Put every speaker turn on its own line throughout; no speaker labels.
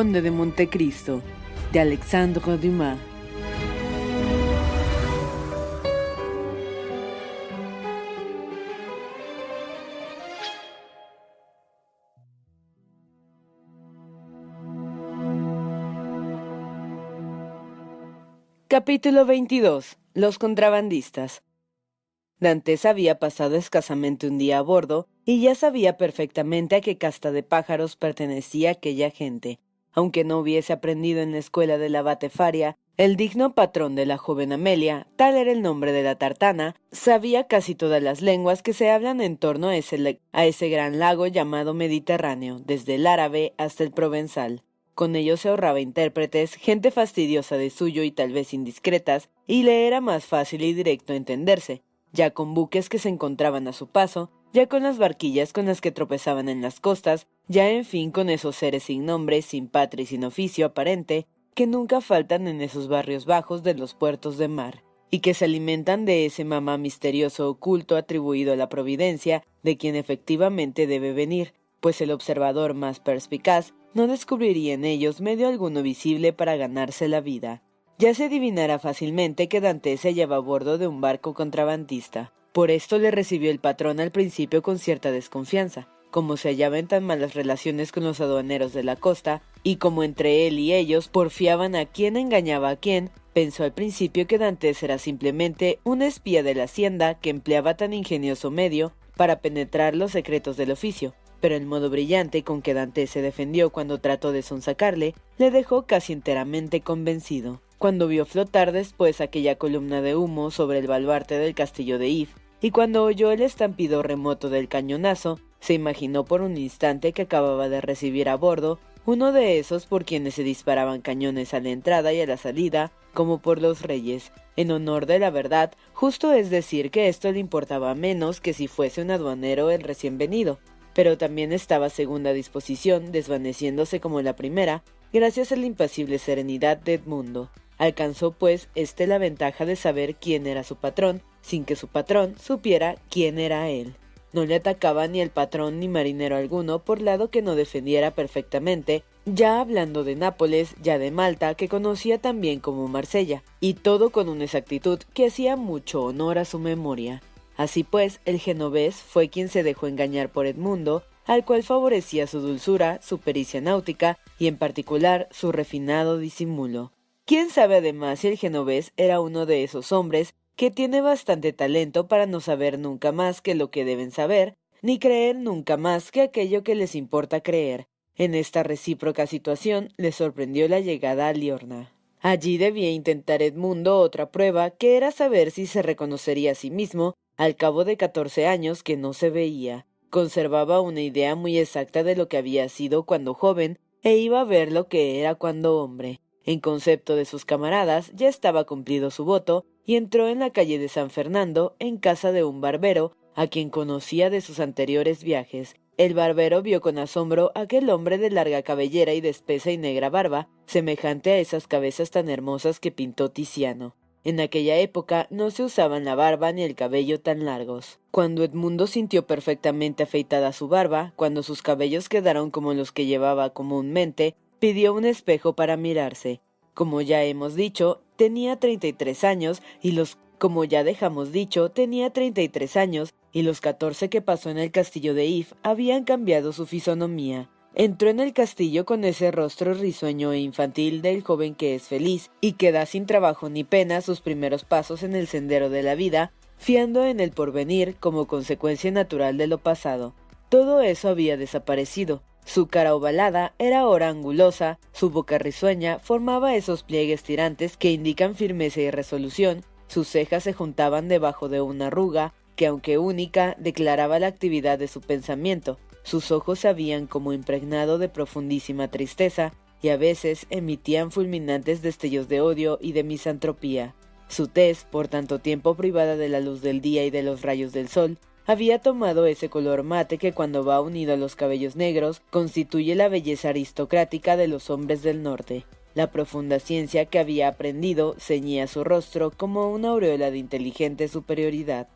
De Montecristo, de Alexandre Dumas. Capítulo 22. Los contrabandistas. Dantes había pasado escasamente un día a bordo y ya sabía perfectamente a qué casta de pájaros pertenecía aquella gente. Aunque no hubiese aprendido en la escuela de la Batefaria, el digno patrón de la joven Amelia, tal era el nombre de la tartana, sabía casi todas las lenguas que se hablan en torno a ese, a ese gran lago llamado Mediterráneo, desde el árabe hasta el provenzal. Con ello se ahorraba intérpretes, gente fastidiosa de suyo y tal vez indiscretas, y le era más fácil y directo entenderse ya con buques que se encontraban a su paso, ya con las barquillas con las que tropezaban en las costas, ya en fin con esos seres sin nombre, sin patria y sin oficio aparente, que nunca faltan en esos barrios bajos de los puertos de mar, y que se alimentan de ese mamá misterioso oculto atribuido a la providencia de quien efectivamente debe venir, pues el observador más perspicaz no descubriría en ellos medio alguno visible para ganarse la vida. Ya se adivinará fácilmente que Dante se hallaba a bordo de un barco contrabandista. Por esto le recibió el patrón al principio con cierta desconfianza, como se hallaba en tan malas relaciones con los aduaneros de la costa, y como entre él y ellos porfiaban a quién engañaba a quién, pensó al principio que Dantes era simplemente un espía de la hacienda que empleaba tan ingenioso medio para penetrar los secretos del oficio, pero el modo brillante con que Dante se defendió cuando trató de sonsacarle le dejó casi enteramente convencido cuando vio flotar después aquella columna de humo sobre el baluarte del castillo de If, y cuando oyó el estampido remoto del cañonazo, se imaginó por un instante que acababa de recibir a bordo uno de esos por quienes se disparaban cañones a la entrada y a la salida, como por los reyes. En honor de la verdad, justo es decir que esto le importaba menos que si fuese un aduanero el recién venido, pero también estaba segunda disposición, desvaneciéndose como la primera, gracias a la impasible serenidad de Edmundo. Alcanzó pues éste la ventaja de saber quién era su patrón, sin que su patrón supiera quién era él. No le atacaba ni el patrón ni marinero alguno por lado que no defendiera perfectamente, ya hablando de Nápoles, ya de Malta, que conocía tan bien como Marsella, y todo con una exactitud que hacía mucho honor a su memoria. Así pues, el genovés fue quien se dejó engañar por Edmundo, al cual favorecía su dulzura, su pericia náutica y en particular su refinado disimulo. ¿Quién sabe además si el genovés era uno de esos hombres que tiene bastante talento para no saber nunca más que lo que deben saber, ni creer nunca más que aquello que les importa creer? En esta recíproca situación le sorprendió la llegada a Liorna. Allí debía intentar Edmundo otra prueba, que era saber si se reconocería a sí mismo al cabo de catorce años que no se veía. Conservaba una idea muy exacta de lo que había sido cuando joven e iba a ver lo que era cuando hombre. En concepto de sus camaradas, ya estaba cumplido su voto y entró en la calle de San Fernando en casa de un barbero, a quien conocía de sus anteriores viajes. El barbero vio con asombro aquel hombre de larga cabellera y de espesa y negra barba, semejante a esas cabezas tan hermosas que pintó Tiziano. En aquella época no se usaban la barba ni el cabello tan largos. Cuando Edmundo sintió perfectamente afeitada su barba, cuando sus cabellos quedaron como los que llevaba comúnmente, pidió un espejo para mirarse. Como ya hemos dicho, tenía 33 años y los como ya dejamos dicho, tenía 33 años y los 14 que pasó en el castillo de If habían cambiado su fisonomía. Entró en el castillo con ese rostro risueño e infantil del joven que es feliz y que da sin trabajo ni pena sus primeros pasos en el sendero de la vida, fiando en el porvenir como consecuencia natural de lo pasado. Todo eso había desaparecido. Su cara ovalada era ahora angulosa, su boca risueña formaba esos pliegues tirantes que indican firmeza y resolución, sus cejas se juntaban debajo de una arruga que, aunque única, declaraba la actividad de su pensamiento. Sus ojos se habían como impregnado de profundísima tristeza y a veces emitían fulminantes destellos de odio y de misantropía. Su tez, por tanto tiempo privada de la luz del día y de los rayos del sol, había tomado ese color mate que cuando va unido a los cabellos negros constituye la belleza aristocrática de los hombres del norte. La profunda ciencia que había aprendido ceñía su rostro como una aureola de inteligente superioridad.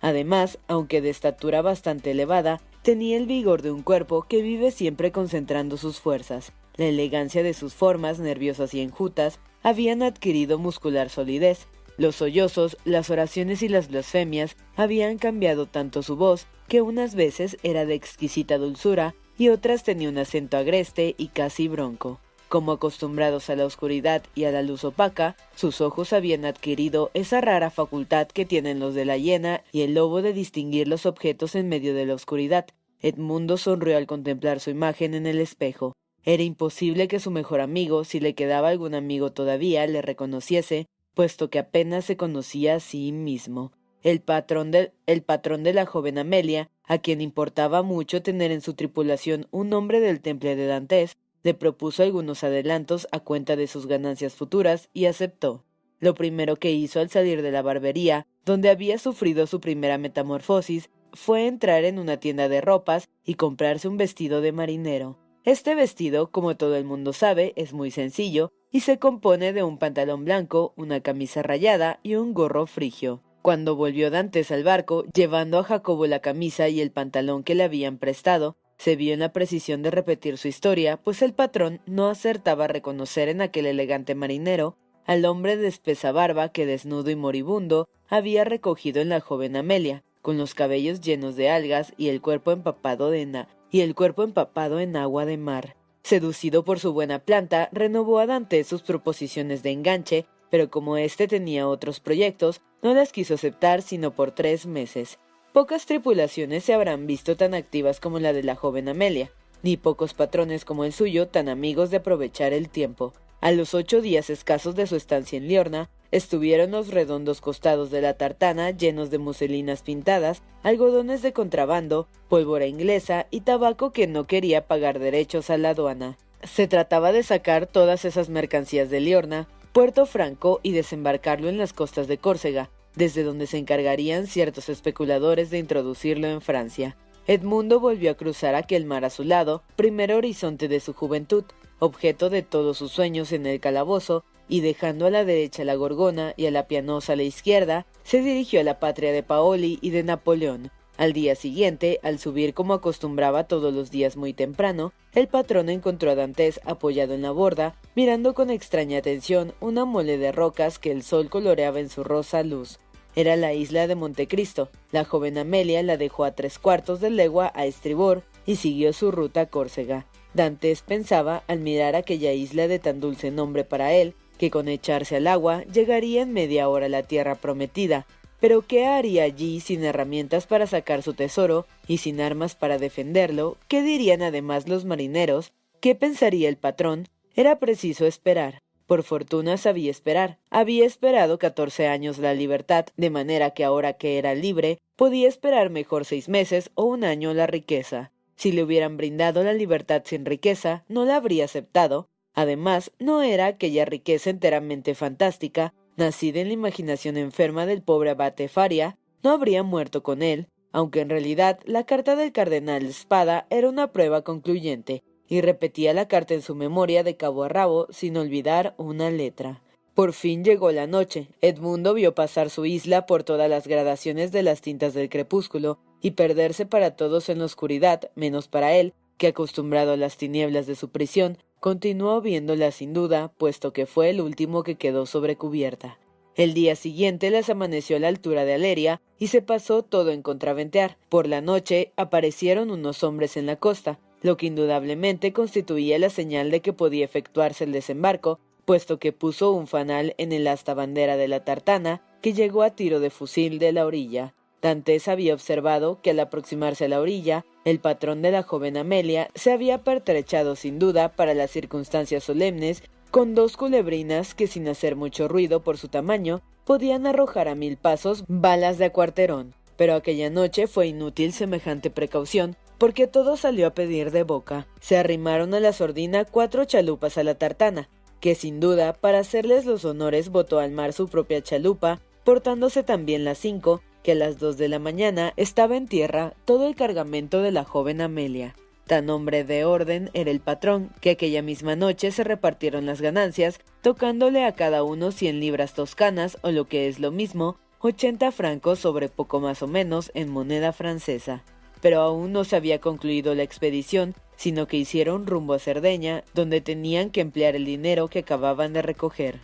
Además, aunque de estatura bastante elevada, tenía el vigor de un cuerpo que vive siempre concentrando sus fuerzas. La elegancia de sus formas nerviosas y enjutas habían adquirido muscular solidez, los sollozos, las oraciones y las blasfemias habían cambiado tanto su voz que unas veces era de exquisita dulzura y otras tenía un acento agreste y casi bronco. Como acostumbrados a la oscuridad y a la luz opaca, sus ojos habían adquirido esa rara facultad que tienen los de la hiena y el lobo de distinguir los objetos en medio de la oscuridad. Edmundo sonrió al contemplar su imagen en el espejo. Era imposible que su mejor amigo, si le quedaba algún amigo todavía, le reconociese, puesto que apenas se conocía a sí mismo. El patrón, de, el patrón de la joven Amelia, a quien importaba mucho tener en su tripulación un hombre del temple de Dantes, le propuso algunos adelantos a cuenta de sus ganancias futuras y aceptó. Lo primero que hizo al salir de la barbería, donde había sufrido su primera metamorfosis, fue entrar en una tienda de ropas y comprarse un vestido de marinero. Este vestido, como todo el mundo sabe, es muy sencillo y se compone de un pantalón blanco, una camisa rayada y un gorro frigio. Cuando volvió Dantes al barco, llevando a Jacobo la camisa y el pantalón que le habían prestado, se vio en la precisión de repetir su historia, pues el patrón no acertaba a reconocer en aquel elegante marinero al hombre de espesa barba que desnudo y moribundo había recogido en la joven Amelia, con los cabellos llenos de algas y el cuerpo empapado de y el cuerpo empapado en agua de mar. Seducido por su buena planta, renovó a Dante sus proposiciones de enganche, pero como éste tenía otros proyectos, no las quiso aceptar sino por tres meses. Pocas tripulaciones se habrán visto tan activas como la de la joven Amelia, ni pocos patrones como el suyo tan amigos de aprovechar el tiempo. A los ocho días escasos de su estancia en Liorna, estuvieron los redondos costados de la tartana llenos de muselinas pintadas, algodones de contrabando, pólvora inglesa y tabaco que no quería pagar derechos a la aduana. Se trataba de sacar todas esas mercancías de Liorna, Puerto Franco y desembarcarlo en las costas de Córcega, desde donde se encargarían ciertos especuladores de introducirlo en Francia. Edmundo volvió a cruzar aquel mar azulado, primer horizonte de su juventud, objeto de todos sus sueños en el calabozo, y dejando a la derecha la Gorgona y a la Pianosa a la izquierda, se dirigió a la patria de Paoli y de Napoleón. Al día siguiente, al subir como acostumbraba todos los días muy temprano, el patrón encontró a Dantes apoyado en la borda, mirando con extraña atención una mole de rocas que el sol coloreaba en su rosa luz. Era la isla de Montecristo. La joven Amelia la dejó a tres cuartos de legua a estribor y siguió su ruta a Córcega. Dantes pensaba, al mirar aquella isla de tan dulce nombre para él, que con echarse al agua llegaría en media hora la tierra prometida. Pero ¿qué haría allí sin herramientas para sacar su tesoro y sin armas para defenderlo? ¿Qué dirían además los marineros? ¿Qué pensaría el patrón? Era preciso esperar. Por fortuna sabía esperar. Había esperado catorce años la libertad, de manera que ahora que era libre, podía esperar mejor seis meses o un año la riqueza. Si le hubieran brindado la libertad sin riqueza, no la habría aceptado, Además, no era aquella riqueza enteramente fantástica, nacida en la imaginación enferma del pobre abate Faria, no habría muerto con él, aunque en realidad la carta del cardenal Espada era una prueba concluyente, y repetía la carta en su memoria de cabo a rabo sin olvidar una letra. Por fin llegó la noche. Edmundo vio pasar su isla por todas las gradaciones de las tintas del crepúsculo y perderse para todos en la oscuridad, menos para él, que acostumbrado a las tinieblas de su prisión, Continuó viéndola sin duda, puesto que fue el último que quedó sobre cubierta. El día siguiente les amaneció a la altura de Aleria y se pasó todo en contraventear. Por la noche aparecieron unos hombres en la costa. lo que indudablemente constituía la señal de que podía efectuarse el desembarco, puesto que puso un fanal en el asta bandera de la tartana, que llegó a tiro de fusil de la orilla. Dantes había observado que al aproximarse a la orilla, el patrón de la joven Amelia se había pertrechado sin duda para las circunstancias solemnes con dos culebrinas que sin hacer mucho ruido por su tamaño podían arrojar a mil pasos balas de acuarterón. Pero aquella noche fue inútil semejante precaución, porque todo salió a pedir de boca. Se arrimaron a la sordina cuatro chalupas a la tartana, que sin duda, para hacerles los honores, botó al mar su propia chalupa, portándose también las cinco, que a las dos de la mañana estaba en tierra todo el cargamento de la joven Amelia. Tan hombre de orden era el patrón, que aquella misma noche se repartieron las ganancias, tocándole a cada uno cien libras toscanas, o lo que es lo mismo, ochenta francos sobre poco más o menos en moneda francesa. Pero aún no se había concluido la expedición, sino que hicieron rumbo a Cerdeña, donde tenían que emplear el dinero que acababan de recoger.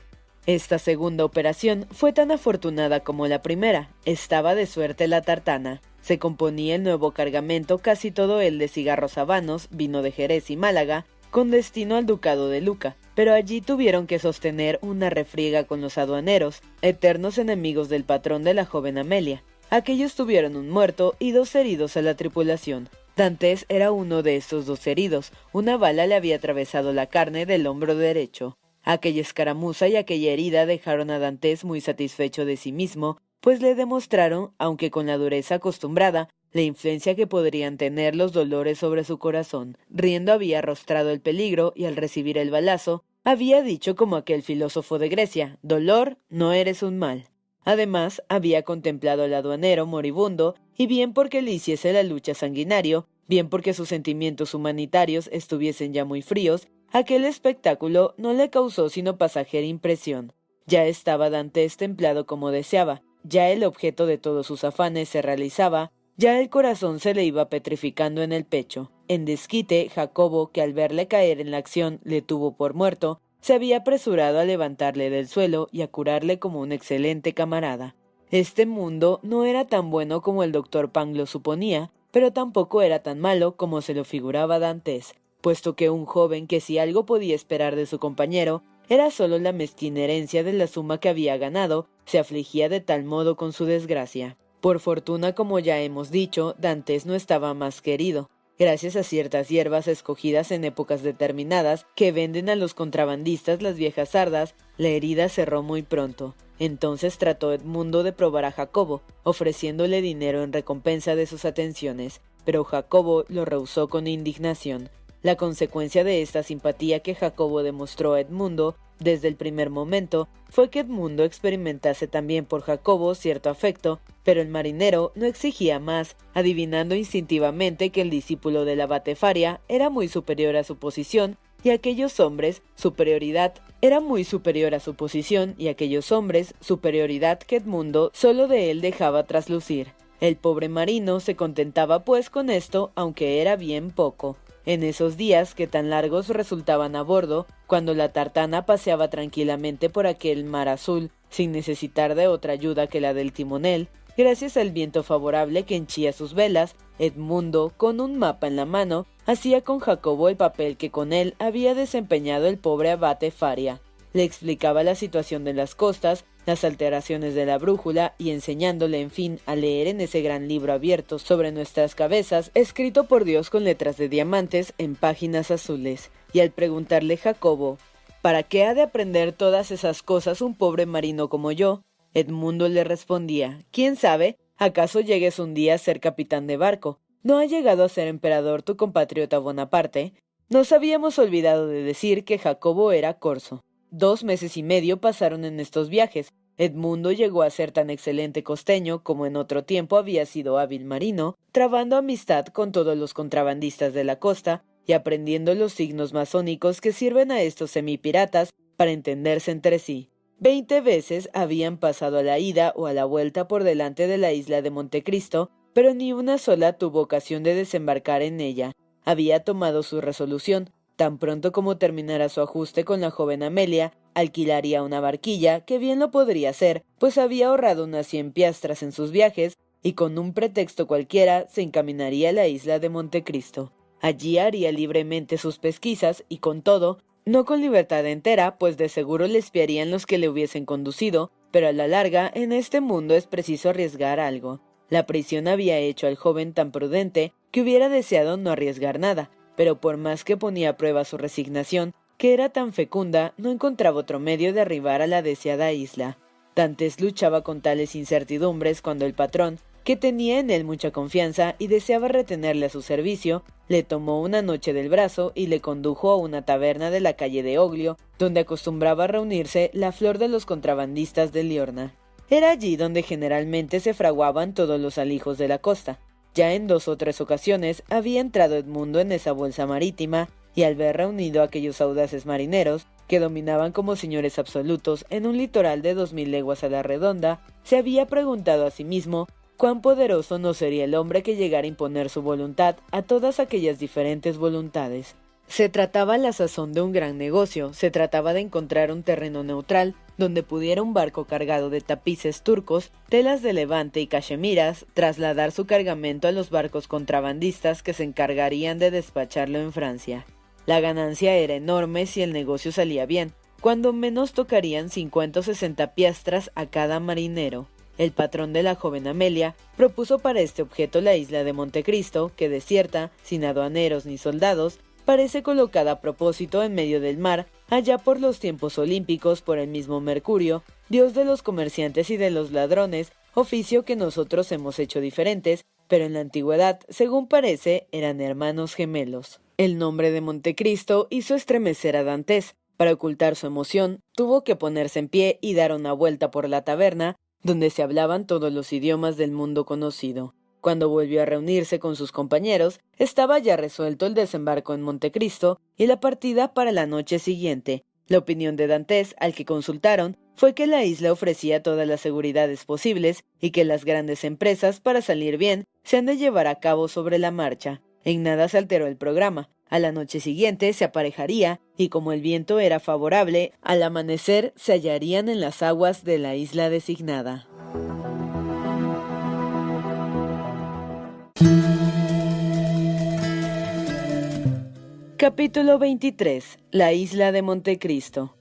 Esta segunda operación fue tan afortunada como la primera. Estaba de suerte la tartana. Se componía el nuevo cargamento casi todo el de cigarros habanos, vino de Jerez y Málaga, con destino al ducado de Luca, pero allí tuvieron que sostener una refriega con los aduaneros, eternos enemigos del patrón de la joven Amelia. Aquellos tuvieron un muerto y dos heridos a la tripulación. Dantes era uno de estos dos heridos. Una bala le había atravesado la carne del hombro derecho. Aquella escaramuza y aquella herida dejaron a Dantes muy satisfecho de sí mismo, pues le demostraron, aunque con la dureza acostumbrada, la influencia que podrían tener los dolores sobre su corazón. Riendo había arrostrado el peligro y al recibir el balazo, había dicho como aquel filósofo de Grecia, dolor, no eres un mal. Además, había contemplado al aduanero moribundo, y bien porque le hiciese la lucha sanguinario, bien porque sus sentimientos humanitarios estuviesen ya muy fríos, Aquel espectáculo no le causó sino pasajera impresión. Ya estaba Dantes templado como deseaba, ya el objeto de todos sus afanes se realizaba, ya el corazón se le iba petrificando en el pecho. En desquite, Jacobo, que al verle caer en la acción le tuvo por muerto, se había apresurado a levantarle del suelo y a curarle como un excelente camarada. Este mundo no era tan bueno como el doctor Pang lo suponía, pero tampoco era tan malo como se lo figuraba Dantes puesto que un joven que si algo podía esperar de su compañero era solo la mezquina herencia de la suma que había ganado, se afligía de tal modo con su desgracia. Por fortuna, como ya hemos dicho, Dantes no estaba más querido, gracias a ciertas hierbas escogidas en épocas determinadas que venden a los contrabandistas las viejas sardas, la herida cerró muy pronto. Entonces trató Edmundo de probar a Jacobo, ofreciéndole dinero en recompensa de sus atenciones, pero Jacobo lo rehusó con indignación. La consecuencia de esta simpatía que Jacobo demostró a Edmundo desde el primer momento fue que Edmundo experimentase también por Jacobo cierto afecto, pero el marinero no exigía más, adivinando instintivamente que el discípulo de la Batefaria era muy superior a su posición y aquellos hombres superioridad era muy superior a su posición y aquellos hombres superioridad que Edmundo solo de él dejaba traslucir. El pobre marino se contentaba pues con esto, aunque era bien poco. En esos días que tan largos resultaban a bordo, cuando la tartana paseaba tranquilamente por aquel mar azul, sin necesitar de otra ayuda que la del timonel, gracias al viento favorable que henchía sus velas, Edmundo, con un mapa en la mano, hacía con Jacobo el papel que con él había desempeñado el pobre abate Faria. Le explicaba la situación de las costas, las alteraciones de la brújula y enseñándole, en fin, a leer en ese gran libro abierto sobre nuestras cabezas, escrito por Dios con letras de diamantes en páginas azules. Y al preguntarle Jacobo, ¿para qué ha de aprender todas esas cosas un pobre marino como yo? Edmundo le respondía, ¿quién sabe? ¿Acaso llegues un día a ser capitán de barco? ¿No ha llegado a ser emperador tu compatriota Bonaparte? Nos habíamos olvidado de decir que Jacobo era corso. Dos meses y medio pasaron en estos viajes. Edmundo llegó a ser tan excelente costeño como en otro tiempo había sido hábil marino, trabando amistad con todos los contrabandistas de la costa y aprendiendo los signos masónicos que sirven a estos semipiratas para entenderse entre sí. Veinte veces habían pasado a la ida o a la vuelta por delante de la isla de Montecristo, pero ni una sola tuvo ocasión de desembarcar en ella. Había tomado su resolución, Tan pronto como terminara su ajuste con la joven Amelia, alquilaría una barquilla, que bien lo podría hacer, pues había ahorrado unas cien piastras en sus viajes, y con un pretexto cualquiera se encaminaría a la isla de Montecristo. Allí haría libremente sus pesquisas y con todo, no con libertad entera, pues de seguro le espiarían los que le hubiesen conducido, pero a la larga en este mundo es preciso arriesgar algo. La prisión había hecho al joven tan prudente que hubiera deseado no arriesgar nada, pero por más que ponía a prueba su resignación, que era tan fecunda, no encontraba otro medio de arribar a la deseada isla. Dantes luchaba con tales incertidumbres cuando el patrón, que tenía en él mucha confianza y deseaba retenerle a su servicio, le tomó una noche del brazo y le condujo a una taberna de la calle de Oglio, donde acostumbraba reunirse la flor de los contrabandistas de Liorna. Era allí donde generalmente se fraguaban todos los alijos de la costa. Ya en dos o tres ocasiones había entrado Edmundo en esa bolsa marítima, y al ver reunido a aquellos audaces marineros, que dominaban como señores absolutos en un litoral de dos mil leguas a la redonda, se había preguntado a sí mismo cuán poderoso no sería el hombre que llegara a imponer su voluntad a todas aquellas diferentes voluntades. Se trataba la sazón de un gran negocio, se trataba de encontrar un terreno neutral donde pudiera un barco cargado de tapices turcos, telas de levante y cachemiras trasladar su cargamento a los barcos contrabandistas que se encargarían de despacharlo en Francia. La ganancia era enorme si el negocio salía bien, cuando menos tocarían 50 o 60 piastras a cada marinero. El patrón de la joven Amelia propuso para este objeto la isla de Montecristo, que desierta, sin aduaneros ni soldados, parece colocada a propósito en medio del mar, allá por los tiempos olímpicos por el mismo Mercurio, dios de los comerciantes y de los ladrones, oficio que nosotros hemos hecho diferentes, pero en la antigüedad, según parece, eran hermanos gemelos. El nombre de Montecristo hizo estremecer a Dantes. Para ocultar su emoción, tuvo que ponerse en pie y dar una vuelta por la taberna, donde se hablaban todos los idiomas del mundo conocido. Cuando volvió a reunirse con sus compañeros, estaba ya resuelto el desembarco en Montecristo y la partida para la noche siguiente. La opinión de Dantes, al que consultaron, fue que la isla ofrecía todas las seguridades posibles y que las grandes empresas, para salir bien, se han de llevar a cabo sobre la marcha. En nada se alteró el programa. A la noche siguiente se aparejaría, y como el viento era favorable, al amanecer se hallarían en las aguas de la isla designada. Capítulo 23. La isla de Montecristo.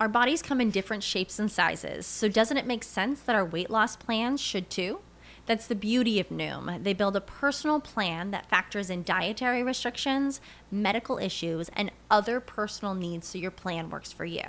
Our bodies come in different shapes and sizes, so doesn't it make sense that our weight loss plans should too? That's the beauty of Noom. They build a personal plan that factors in dietary restrictions, medical issues, and other personal needs so your plan works for you.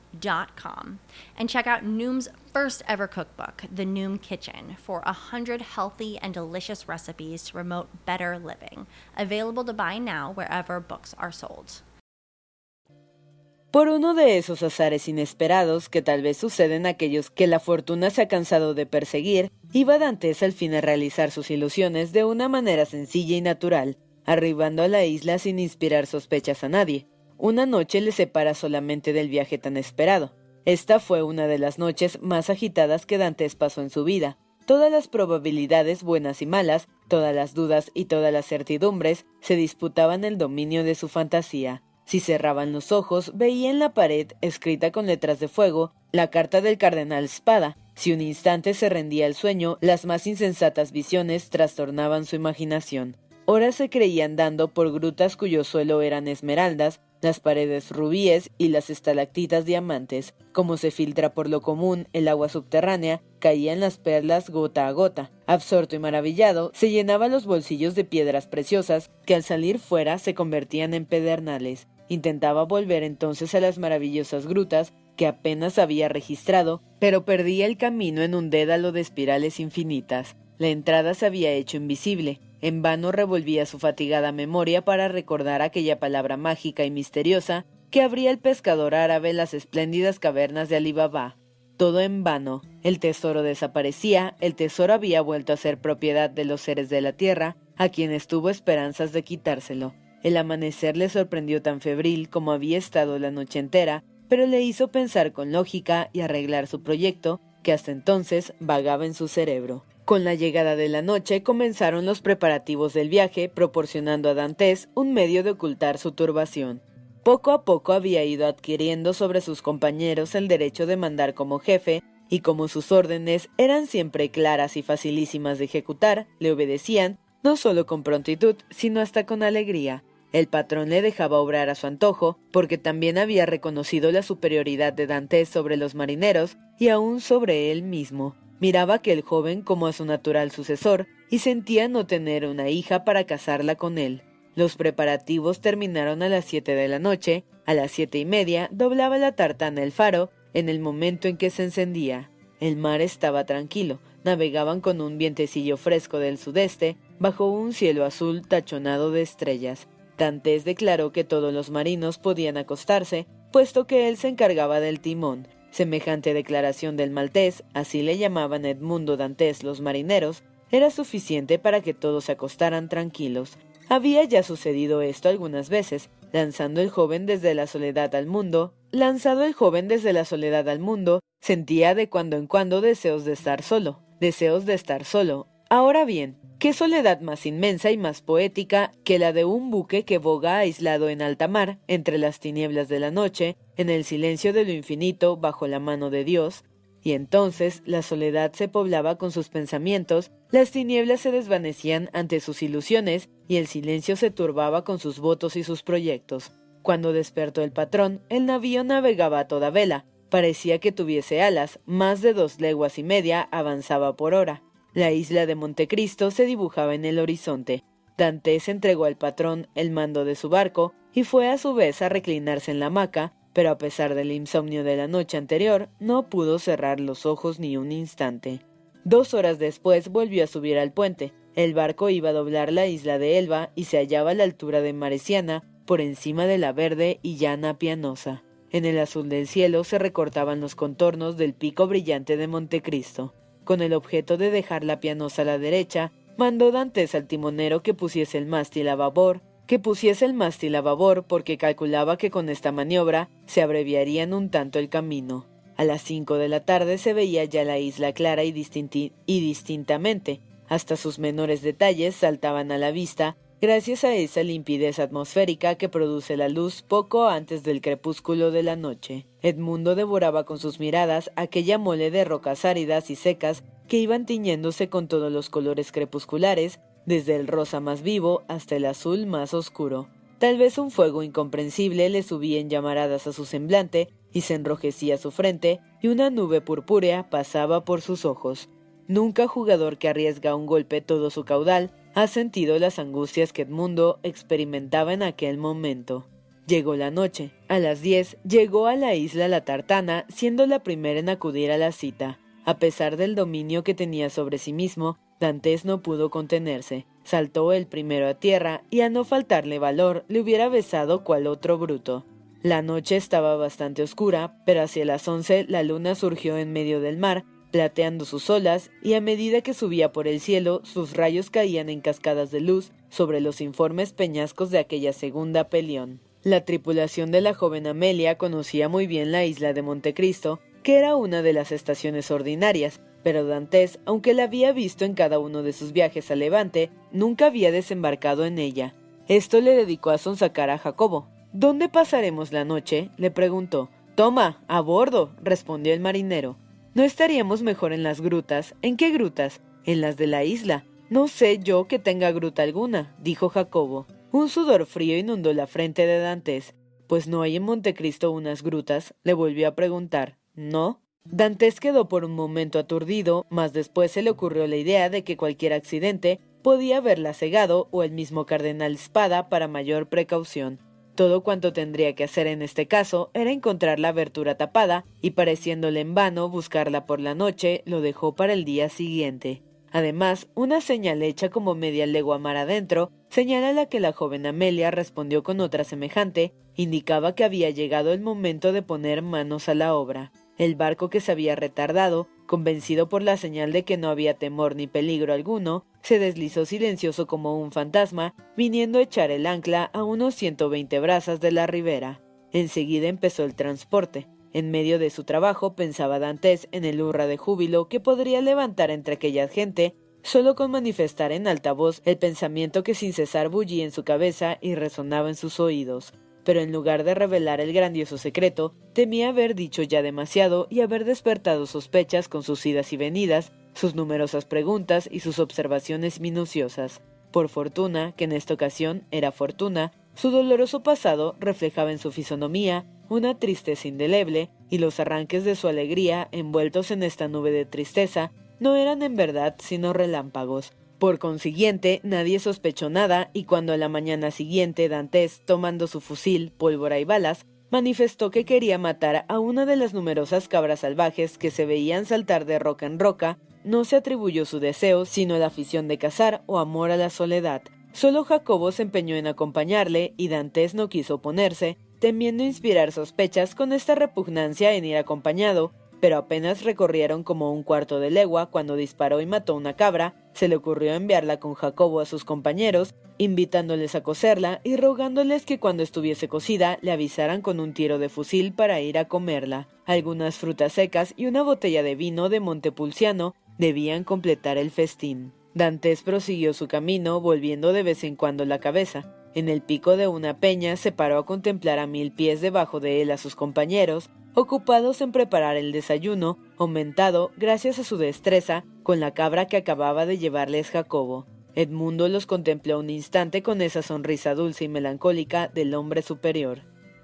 Dot com and check out Noom's first ever cookbook, The Noom Kitchen, for a hundred healthy and delicious recipes to promote better living. Available to buy now wherever books are sold.
Por uno de esos azares inesperados que tal vez suceden a aquellos que la fortuna se ha cansado de perseguir, iba Dantes al fin a realizar sus ilusiones de una manera sencilla y natural, arribando a la isla sin inspirar sospechas a nadie. Una noche le separa solamente del viaje tan esperado. Esta fue una de las noches más agitadas que Dantes pasó en su vida. Todas las probabilidades buenas y malas, todas las dudas y todas las certidumbres se disputaban el dominio de su fantasía. Si cerraban los ojos, veía en la pared, escrita con letras de fuego, la carta del cardenal Spada. Si un instante se rendía el sueño, las más insensatas visiones trastornaban su imaginación. Horas se creía andando por grutas cuyo suelo eran esmeraldas, las paredes rubíes y las estalactitas diamantes. Como se filtra por lo común el agua subterránea, caían las perlas gota a gota. Absorto y maravillado, se llenaba los bolsillos de piedras preciosas que al salir fuera se convertían en pedernales. Intentaba volver entonces a las maravillosas grutas que apenas había registrado, pero perdía el camino en un dédalo de espirales infinitas. La entrada se había hecho invisible. En vano revolvía su fatigada memoria para recordar aquella palabra mágica y misteriosa que abría el pescador árabe las espléndidas cavernas de Alibaba. Todo en vano. El tesoro desaparecía, el tesoro había vuelto a ser propiedad de los seres de la tierra, a quienes tuvo esperanzas de quitárselo. El amanecer le sorprendió tan febril como había estado la noche entera, pero le hizo pensar con lógica y arreglar su proyecto, que hasta entonces vagaba en su cerebro. Con la llegada de la noche comenzaron los preparativos del viaje, proporcionando a Dantes un medio de ocultar su turbación. Poco a poco había ido adquiriendo sobre sus compañeros el derecho de mandar como jefe, y como sus órdenes eran siempre claras y facilísimas de ejecutar, le obedecían, no solo con prontitud, sino hasta con alegría. El patrón le dejaba obrar a su antojo, porque también había reconocido la superioridad de Dantes sobre los marineros y aún sobre él mismo. Miraba a aquel joven como a su natural sucesor y sentía no tener una hija para casarla con él. Los preparativos terminaron a las siete de la noche, a las siete y media doblaba la tartana el faro, en el momento en que se encendía. El mar estaba tranquilo, navegaban con un vientecillo fresco del sudeste, bajo un cielo azul tachonado de estrellas. Dantes declaró que todos los marinos podían acostarse, puesto que él se encargaba del timón. Semejante declaración del maltés, así le llamaban Edmundo Dantes los marineros, era suficiente para que todos se acostaran tranquilos. Había ya sucedido esto algunas veces, lanzando el joven desde la soledad al mundo, lanzado el joven desde la soledad al mundo, sentía de cuando en cuando deseos de estar solo, deseos de estar solo. Ahora bien, ¿Qué soledad más inmensa y más poética que la de un buque que boga aislado en alta mar, entre las tinieblas de la noche, en el silencio de lo infinito, bajo la mano de Dios? Y entonces la soledad se poblaba con sus pensamientos, las tinieblas se desvanecían ante sus ilusiones y el silencio se turbaba con sus votos y sus proyectos. Cuando despertó el patrón, el navío navegaba a toda vela, parecía que tuviese alas, más de dos leguas y media avanzaba por hora. La isla de Montecristo se dibujaba en el horizonte. Dantes entregó al patrón el mando de su barco y fue a su vez a reclinarse en la hamaca, pero a pesar del insomnio de la noche anterior, no pudo cerrar los ojos ni un instante. Dos horas después volvió a subir al puente. El barco iba a doblar la isla de Elba y se hallaba a la altura de Maresiana, por encima de la verde y llana pianosa. En el azul del cielo se recortaban los contornos del pico brillante de Montecristo. Con el objeto de dejar la pianosa a la derecha, mandó Dantes al timonero que pusiese el mástil a babor, que pusiese el mástil a babor porque calculaba que con esta maniobra se abreviarían un tanto el camino. A las cinco de la tarde se veía ya la isla clara y, y distintamente. Hasta sus menores detalles saltaban a la vista gracias a esa limpidez atmosférica que produce la luz poco antes del crepúsculo de la noche. Edmundo devoraba con sus miradas aquella mole de rocas áridas y secas que iban tiñéndose con todos los colores crepusculares, desde el rosa más vivo hasta el azul más oscuro. Tal vez un fuego incomprensible le subía en llamaradas a su semblante y se enrojecía su frente, y una nube purpúrea pasaba por sus ojos. Nunca jugador que arriesga un golpe todo su caudal ha sentido las angustias que Edmundo experimentaba en aquel momento. Llegó la noche. A las diez llegó a la isla La Tartana, siendo la primera en acudir a la cita. A pesar del dominio que tenía sobre sí mismo, Dantes no pudo contenerse. Saltó el primero a tierra y a no faltarle valor le hubiera besado cual otro bruto. La noche estaba bastante oscura, pero hacia las once la luna surgió en medio del mar plateando sus olas, y a medida que subía por el cielo, sus rayos caían en cascadas de luz sobre los informes peñascos de aquella segunda pelión. La tripulación de la joven Amelia conocía muy bien la isla de Montecristo, que era una de las estaciones ordinarias, pero Dantes, aunque la había visto en cada uno de sus viajes a Levante, nunca había desembarcado en ella. Esto le dedicó a sonsacar a Jacobo. ¿Dónde pasaremos la noche? le preguntó. Toma, a bordo, respondió el marinero. ¿No estaríamos mejor en las grutas? ¿En qué grutas? En las de la isla. No sé yo que tenga gruta alguna, dijo Jacobo. Un sudor frío inundó la frente de Dantes. Pues no hay en Montecristo unas grutas, le volvió a preguntar. ¿No? Dantes quedó por un momento aturdido, mas después se le ocurrió la idea de que cualquier accidente podía haberla cegado o el mismo cardenal Espada para mayor precaución. Todo cuanto tendría que hacer en este caso era encontrar la abertura tapada, y pareciéndole en vano buscarla por la noche, lo dejó para el día siguiente. Además, una señal hecha como media legua mar adentro, señal a la que la joven Amelia respondió con otra semejante, indicaba que había llegado el momento de poner manos a la obra. El barco que se había retardado, convencido por la señal de que no había temor ni peligro alguno, se deslizó silencioso como un fantasma, viniendo a echar el ancla a unos 120 brazas de la ribera. Enseguida empezó el transporte. En medio de su trabajo pensaba Dantes en el hurra de júbilo que podría levantar entre aquella gente solo con manifestar en alta voz el pensamiento que sin cesar bullía en su cabeza y resonaba en sus oídos. Pero en lugar de revelar el grandioso secreto, temía haber dicho ya demasiado y haber despertado sospechas con sus idas y venidas, sus numerosas preguntas y sus observaciones minuciosas. Por fortuna, que en esta ocasión era fortuna, su doloroso pasado reflejaba en su fisonomía una tristeza indeleble, y los arranques de su alegría, envueltos en esta nube de tristeza, no eran en verdad sino relámpagos. Por consiguiente, nadie sospechó nada, y cuando a la mañana siguiente Dantes, tomando su fusil, pólvora y balas, manifestó que quería matar a una de las numerosas cabras salvajes que se veían saltar de roca en roca, no se atribuyó su deseo, sino la afición de cazar o amor a la soledad. Solo Jacobo se empeñó en acompañarle y Dantes no quiso oponerse, temiendo inspirar sospechas con esta repugnancia en ir acompañado, pero apenas recorrieron como un cuarto de legua cuando disparó y mató una cabra, se le ocurrió enviarla con Jacobo a sus compañeros, invitándoles a cocerla y rogándoles que cuando estuviese cocida le avisaran con un tiro de fusil para ir a comerla. Algunas frutas secas y una botella de vino de Montepulciano debían completar el festín. Dantes prosiguió su camino, volviendo de vez en cuando la cabeza. En el pico de una peña se paró a contemplar a mil pies debajo de él a sus compañeros, ocupados en preparar el desayuno, aumentado, gracias a su destreza, con la cabra que acababa de llevarles Jacobo. Edmundo los contempló un instante con esa sonrisa dulce y melancólica del hombre superior.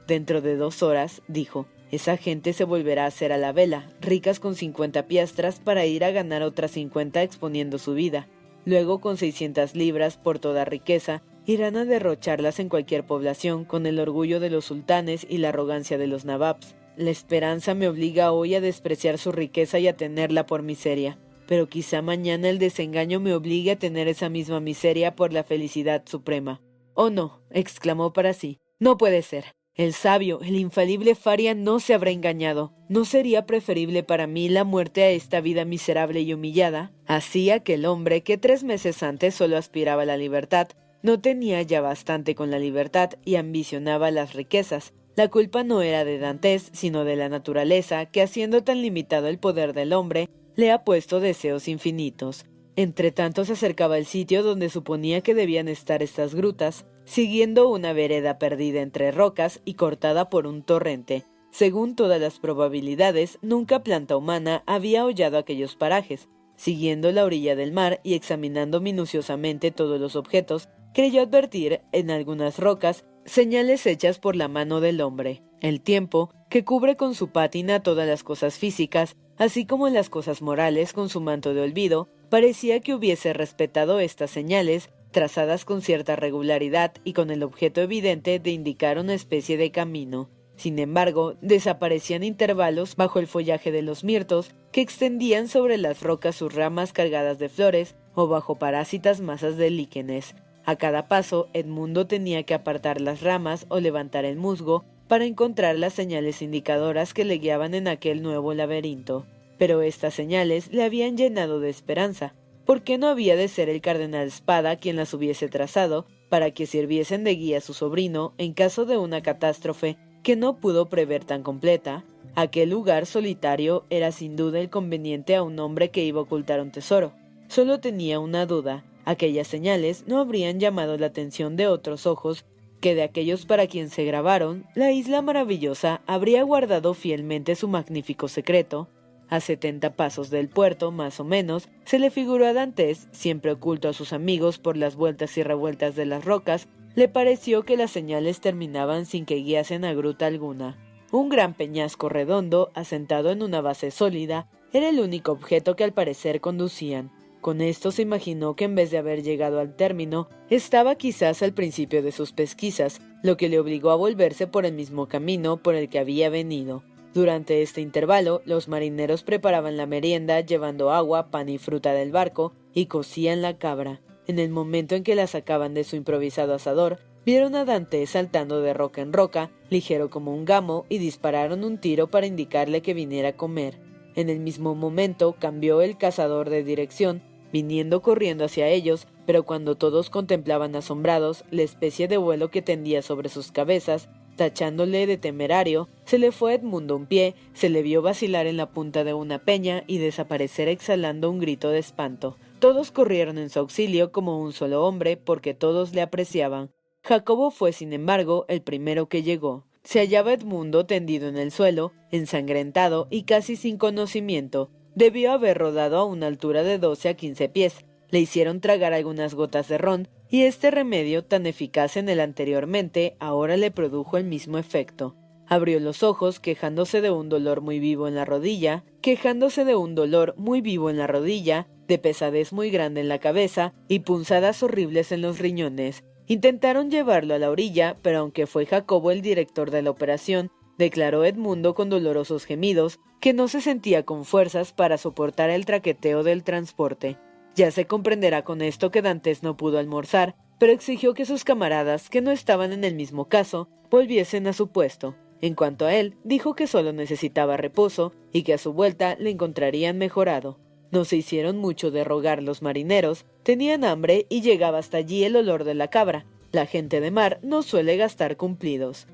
Dentro de dos horas, dijo, esa gente se volverá a hacer a la vela, ricas con cincuenta piastras para ir a ganar otras cincuenta exponiendo su vida. Luego, con seiscientas libras por toda riqueza, irán a derrocharlas en cualquier población con el orgullo de los sultanes y la arrogancia de los nababs. La esperanza me obliga hoy a despreciar su riqueza y a tenerla por miseria, pero quizá mañana el desengaño me obligue a tener esa misma miseria por la felicidad suprema. Oh no, exclamó para sí, no puede ser. El sabio, el infalible Faria no se habrá engañado. ¿No sería preferible para mí la muerte a esta vida miserable y humillada? Así aquel hombre que tres meses antes solo aspiraba a la libertad, no tenía ya bastante con la libertad y ambicionaba las riquezas. La culpa no era de Dantes, sino de la naturaleza, que haciendo tan limitado el poder del hombre, le ha puesto deseos infinitos. Entre tanto se acercaba el sitio donde suponía que debían estar estas grutas, siguiendo una vereda perdida entre rocas y cortada por un torrente. Según todas las probabilidades, nunca planta humana había hollado aquellos parajes. Siguiendo la orilla del mar y examinando minuciosamente todos los objetos, creyó advertir en algunas rocas señales hechas por la mano del hombre. El tiempo, que cubre con su pátina todas las cosas físicas, así como las cosas morales con su manto de olvido, parecía que hubiese respetado estas señales, trazadas con cierta regularidad y con el objeto evidente de indicar una especie de camino. Sin embargo, desaparecían intervalos bajo el follaje de los mirtos que extendían sobre las rocas sus ramas cargadas de flores o bajo parásitas masas de líquenes, a cada paso, Edmundo tenía que apartar las ramas o levantar el musgo para encontrar las señales indicadoras que le guiaban en aquel nuevo laberinto. Pero estas señales le habían llenado de esperanza. ¿Por qué no había de ser el cardenal Espada quien las hubiese trazado para que sirviesen de guía a su sobrino en caso de una catástrofe que no pudo prever tan completa? Aquel lugar solitario era sin duda el conveniente a un hombre que iba a ocultar un tesoro. Solo tenía una duda, Aquellas señales no habrían llamado la atención de otros ojos que de aquellos para quien se grabaron, la isla maravillosa habría guardado fielmente su magnífico secreto. A setenta pasos del puerto, más o menos, se le figuró a Dantes, siempre oculto a sus amigos por las vueltas y revueltas de las rocas, le pareció que las señales terminaban sin que guiasen a gruta alguna. Un gran peñasco redondo, asentado en una base sólida, era el único objeto que al parecer conducían. Con esto se imaginó que en vez de haber llegado al término, estaba quizás al principio de sus pesquisas, lo que le obligó a volverse por el mismo camino por el que había venido. Durante este intervalo, los marineros preparaban la merienda llevando agua, pan y fruta del barco y cocían la cabra. En el momento en que la sacaban de su improvisado asador, vieron a Dante saltando de roca en roca, ligero como un gamo, y dispararon un tiro para indicarle que viniera a comer. En el mismo momento cambió el cazador de dirección, viniendo corriendo hacia ellos, pero cuando todos contemplaban asombrados la especie de vuelo que tendía sobre sus cabezas, tachándole de temerario, se le fue Edmundo un pie, se le vio vacilar en la punta de una peña y desaparecer exhalando un grito de espanto. Todos corrieron en su auxilio como un solo hombre, porque todos le apreciaban. Jacobo fue, sin embargo, el primero que llegó. Se hallaba Edmundo tendido en el suelo, ensangrentado y casi sin conocimiento. Debió haber rodado a una altura de doce a quince pies. Le hicieron tragar algunas gotas de ron, y este remedio, tan eficaz en el anteriormente, ahora le produjo el mismo efecto. Abrió los ojos, quejándose de un dolor muy vivo en la rodilla, quejándose de un dolor muy vivo en la rodilla, de pesadez muy grande en la cabeza y punzadas horribles en los riñones. Intentaron llevarlo a la orilla, pero aunque fue Jacobo el director de la operación, declaró Edmundo con dolorosos gemidos que no se sentía con fuerzas para soportar el traqueteo del transporte. Ya se comprenderá con esto que Dantes no pudo almorzar, pero exigió que sus camaradas, que no estaban en el mismo caso, volviesen a su puesto. En cuanto a él, dijo que solo necesitaba reposo y que a su vuelta le encontrarían mejorado. No se hicieron mucho de rogar los marineros, tenían hambre y llegaba hasta allí el olor de la cabra. La gente de mar no suele gastar cumplidos.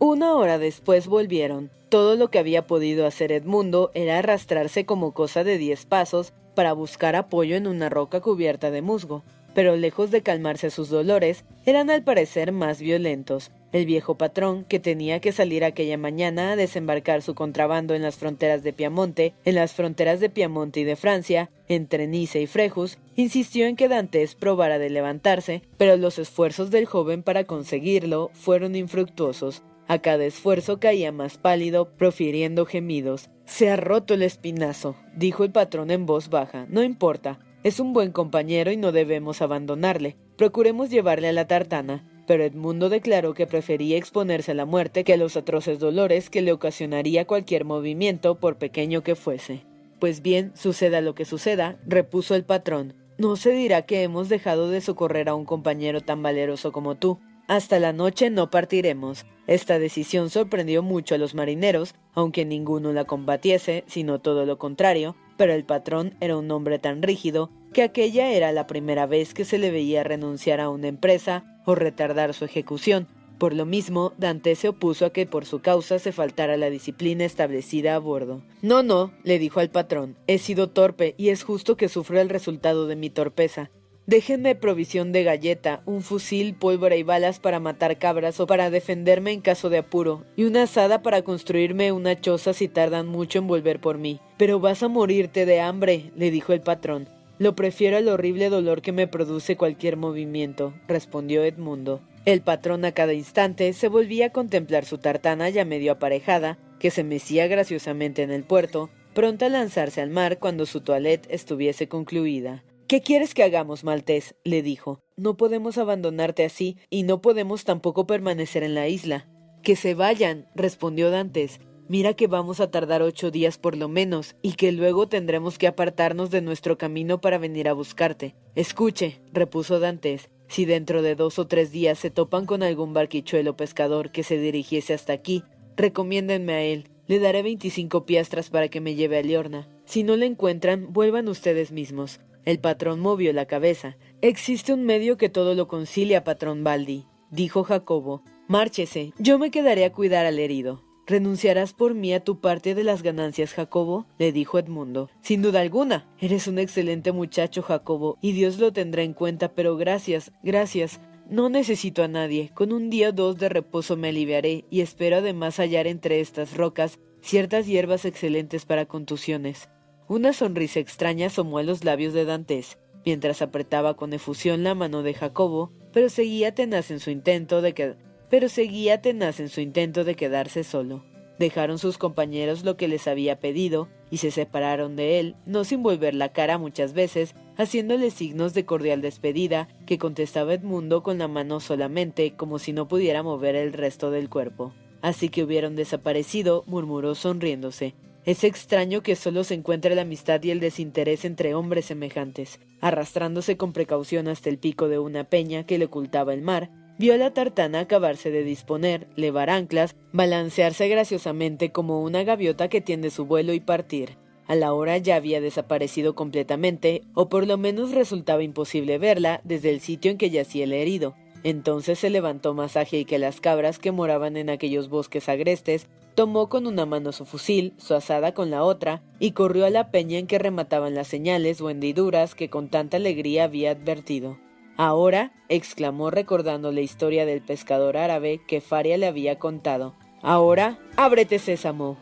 Una hora después volvieron. Todo lo que había podido hacer Edmundo era arrastrarse como cosa de diez pasos para buscar apoyo en una roca cubierta de musgo pero lejos de calmarse sus dolores, eran al parecer más violentos. El viejo patrón, que tenía que salir aquella mañana a desembarcar su contrabando en las fronteras de Piamonte, en las fronteras de Piamonte y de Francia, entre Nice y Frejus, insistió en que Dantes probara de levantarse, pero los esfuerzos del joven para conseguirlo fueron infructuosos. A cada esfuerzo caía más pálido, profiriendo gemidos. Se ha roto el espinazo, dijo el patrón en voz baja. No importa, es un buen compañero y no debemos abandonarle. Procuremos llevarle a la tartana. Pero Edmundo declaró que prefería exponerse a la muerte que a los atroces dolores que le ocasionaría cualquier movimiento, por pequeño que fuese. Pues bien, suceda lo que suceda, repuso el patrón, no se dirá que hemos dejado de socorrer a un compañero tan valeroso como tú. Hasta la noche no partiremos. Esta decisión sorprendió mucho a los marineros, aunque ninguno la combatiese, sino todo lo contrario, pero el patrón era un hombre tan rígido que aquella era la primera vez que se le veía renunciar a una empresa o retardar su ejecución. Por lo mismo, Dante se opuso a que por su causa se faltara la disciplina establecida a bordo. No, no, le dijo al patrón, he sido torpe y es justo que sufra el resultado de mi torpeza. Déjenme provisión de galleta, un fusil, pólvora y balas para matar cabras o para defenderme en caso de apuro, y una asada para construirme una choza si tardan mucho en volver por mí. Pero vas a morirte de hambre, le dijo el patrón. Lo prefiero al horrible dolor que me produce cualquier movimiento, respondió Edmundo. El patrón a cada instante se volvía a contemplar su tartana ya medio aparejada, que se mecía graciosamente en el puerto, pronta a lanzarse al mar cuando su toilette estuviese concluida. ¿Qué quieres que hagamos, Maltés? le dijo. No podemos abandonarte así, y no podemos tampoco permanecer en la isla. Que se vayan, respondió Dantes. Mira que vamos a tardar ocho días por lo menos, y que luego tendremos que apartarnos de nuestro camino para venir a buscarte. Escuche, repuso Dantes, si dentro de dos o tres días se topan con algún barquichuelo pescador que se dirigiese hasta aquí, recomiéndenme a él. Le daré veinticinco piastras para que me lleve a Liorna. Si no le encuentran, vuelvan ustedes mismos. El patrón movió la cabeza. Existe un medio que todo lo concilia, patrón Baldi, dijo Jacobo. Márchese, yo me quedaré a cuidar al herido. ¿Renunciarás por mí a tu parte de las ganancias, Jacobo? le dijo Edmundo. Sin duda alguna. Eres un excelente muchacho, Jacobo, y Dios lo tendrá en cuenta, pero gracias, gracias. No necesito a nadie. Con un día o dos de reposo me aliviaré, y espero además hallar entre estas rocas ciertas hierbas excelentes para contusiones. Una sonrisa extraña asomó a los labios de Dantes, mientras apretaba con efusión la mano de Jacobo, pero seguía tenaz en su intento de que... pero seguía tenaz en su intento de quedarse solo. Dejaron sus compañeros lo que les había pedido y se separaron de él, no sin volver la cara muchas veces, haciéndole signos de cordial despedida que contestaba Edmundo con la mano solamente, como si no pudiera mover el resto del cuerpo. Así que hubieron desaparecido, murmuró sonriéndose, es extraño que solo se encuentre la amistad y el desinterés entre hombres semejantes. Arrastrándose con precaución hasta el pico de una peña que le ocultaba el mar, vio a la tartana acabarse de disponer, levar anclas, balancearse graciosamente como una gaviota que tiende su vuelo y partir. A la hora ya había desaparecido completamente, o por lo menos resultaba imposible verla desde el sitio en que yacía el herido. Entonces se levantó más ágil que las cabras que moraban en aquellos bosques agrestes, tomó con una mano su fusil, su asada con la otra, y corrió a la peña en que remataban las señales o hendiduras que con tanta alegría había advertido. Ahora, exclamó recordando la historia del pescador árabe que Faria le había contado. Ahora, ábrete sésamo.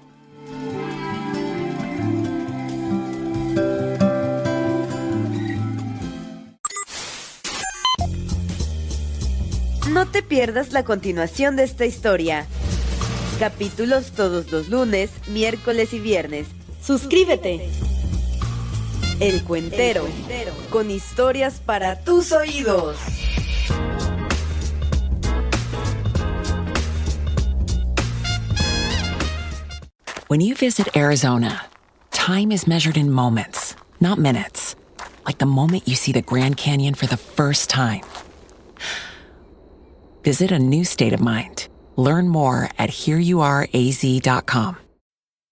No te pierdas la continuación de esta historia. Capítulos todos los lunes, miércoles y viernes. Suscríbete. El Cuentero, con historias para tus oídos.
When you visit Arizona, time is measured in moments, not minutes. Like the moment you see the Grand Canyon for the first time. Visit a new state of mind. Learn more at hereyouareaz.com.